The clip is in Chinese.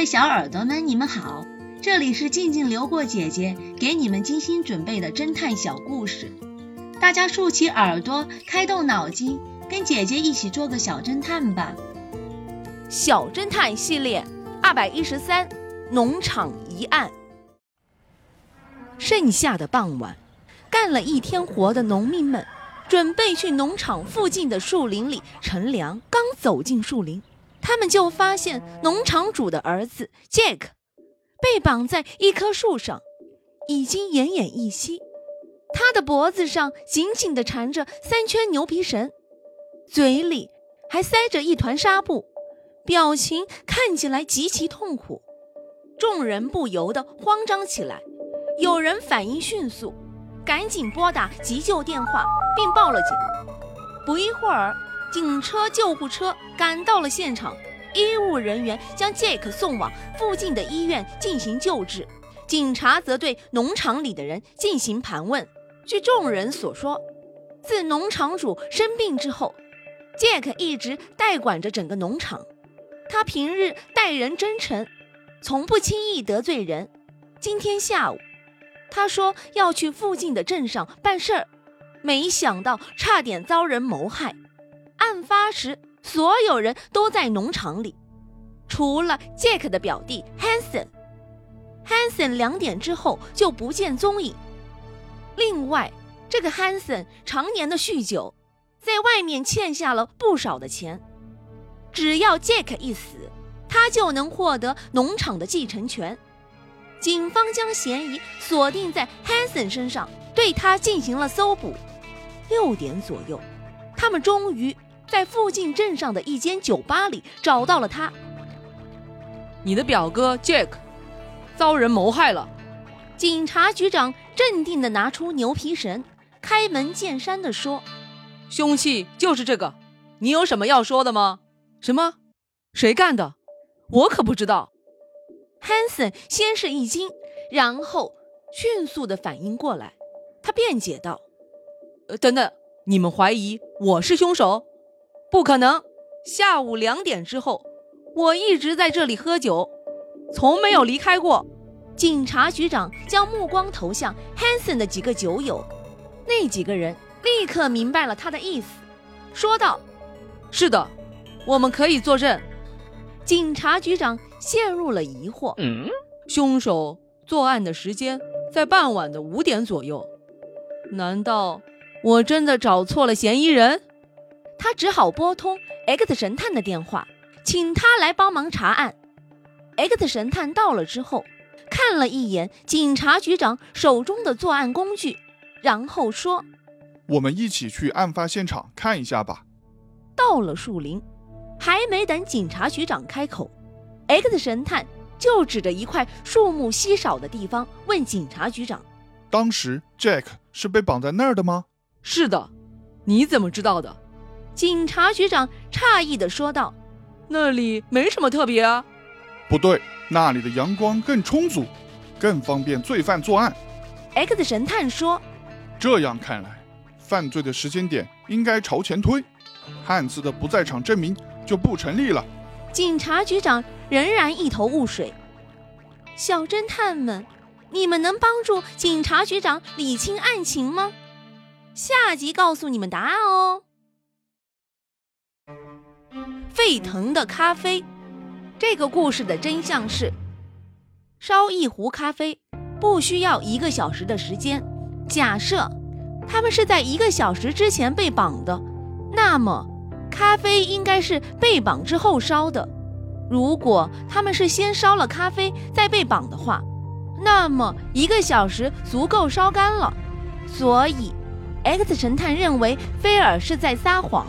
位小耳朵们，你们好，这里是静静流过姐姐给你们精心准备的侦探小故事，大家竖起耳朵，开动脑筋，跟姐姐一起做个小侦探吧。小侦探系列二百一十三，农场疑案。盛夏的傍晚，干了一天活的农民们准备去农场附近的树林里乘凉。刚走进树林，他们就发现农场主的儿子 Jack 被绑在一棵树上，已经奄奄一息。他的脖子上紧紧地缠着三圈牛皮绳，嘴里还塞着一团纱布，表情看起来极其痛苦。众人不由得慌张起来。有人反应迅速，赶紧拨打急救电话，并报了警。不一会儿，警车、救护车赶到了现场，医务人员将杰克送往附近的医院进行救治。警察则对农场里的人进行盘问。据众人所说，自农场主生病之后，杰克一直代管着整个农场。他平日待人真诚，从不轻易得罪人。今天下午。他说要去附近的镇上办事儿，没想到差点遭人谋害。案发时，所有人都在农场里，除了杰克的表弟 Hanson。Hanson 两点之后就不见踪影。另外，这个 Hanson 常年的酗酒，在外面欠下了不少的钱。只要杰克一死，他就能获得农场的继承权。警方将嫌疑锁定在 Hanson 身上，对他进行了搜捕。六点左右，他们终于在附近镇上的一间酒吧里找到了他。你的表哥 Jack 遭人谋害了。警察局长镇定地拿出牛皮绳，开门见山地说：“凶器就是这个，你有什么要说的吗？什么？谁干的？我可不知道。” Hanson 先是一惊，然后迅速的反应过来，他辩解道：“呃，等等，你们怀疑我是凶手？不可能！下午两点之后，我一直在这里喝酒，从没有离开过。”警察局长将目光投向 Hanson 的几个酒友，那几个人立刻明白了他的意思，说道：“是的，我们可以作证。”警察局长陷入了疑惑。凶手作案的时间在傍晚的五点左右，难道我真的找错了嫌疑人？他只好拨通 X 神探的电话，请他来帮忙查案。X 神探到了之后，看了一眼警察局长手中的作案工具，然后说：“我们一起去案发现场看一下吧。”到了树林。还没等警察局长开口，X 神探就指着一块树木稀少的地方问警察局长：“当时 Jack 是被绑在那儿的吗？”“是的。”“你怎么知道的？”警察局长诧异地说道：“那里没什么特别啊。”“不对，那里的阳光更充足，更方便罪犯作案。”X 神探说：“这样看来，犯罪的时间点应该朝前推，汉斯的不在场证明。”就不成立了。警察局长仍然一头雾水。小侦探们，你们能帮助警察局长理清案情吗？下集告诉你们答案哦。沸腾的咖啡，这个故事的真相是：烧一壶咖啡不需要一个小时的时间。假设他们是在一个小时之前被绑的，那么。咖啡应该是被绑之后烧的。如果他们是先烧了咖啡再被绑的话，那么一个小时足够烧干了。所以，X 神探认为菲尔是在撒谎。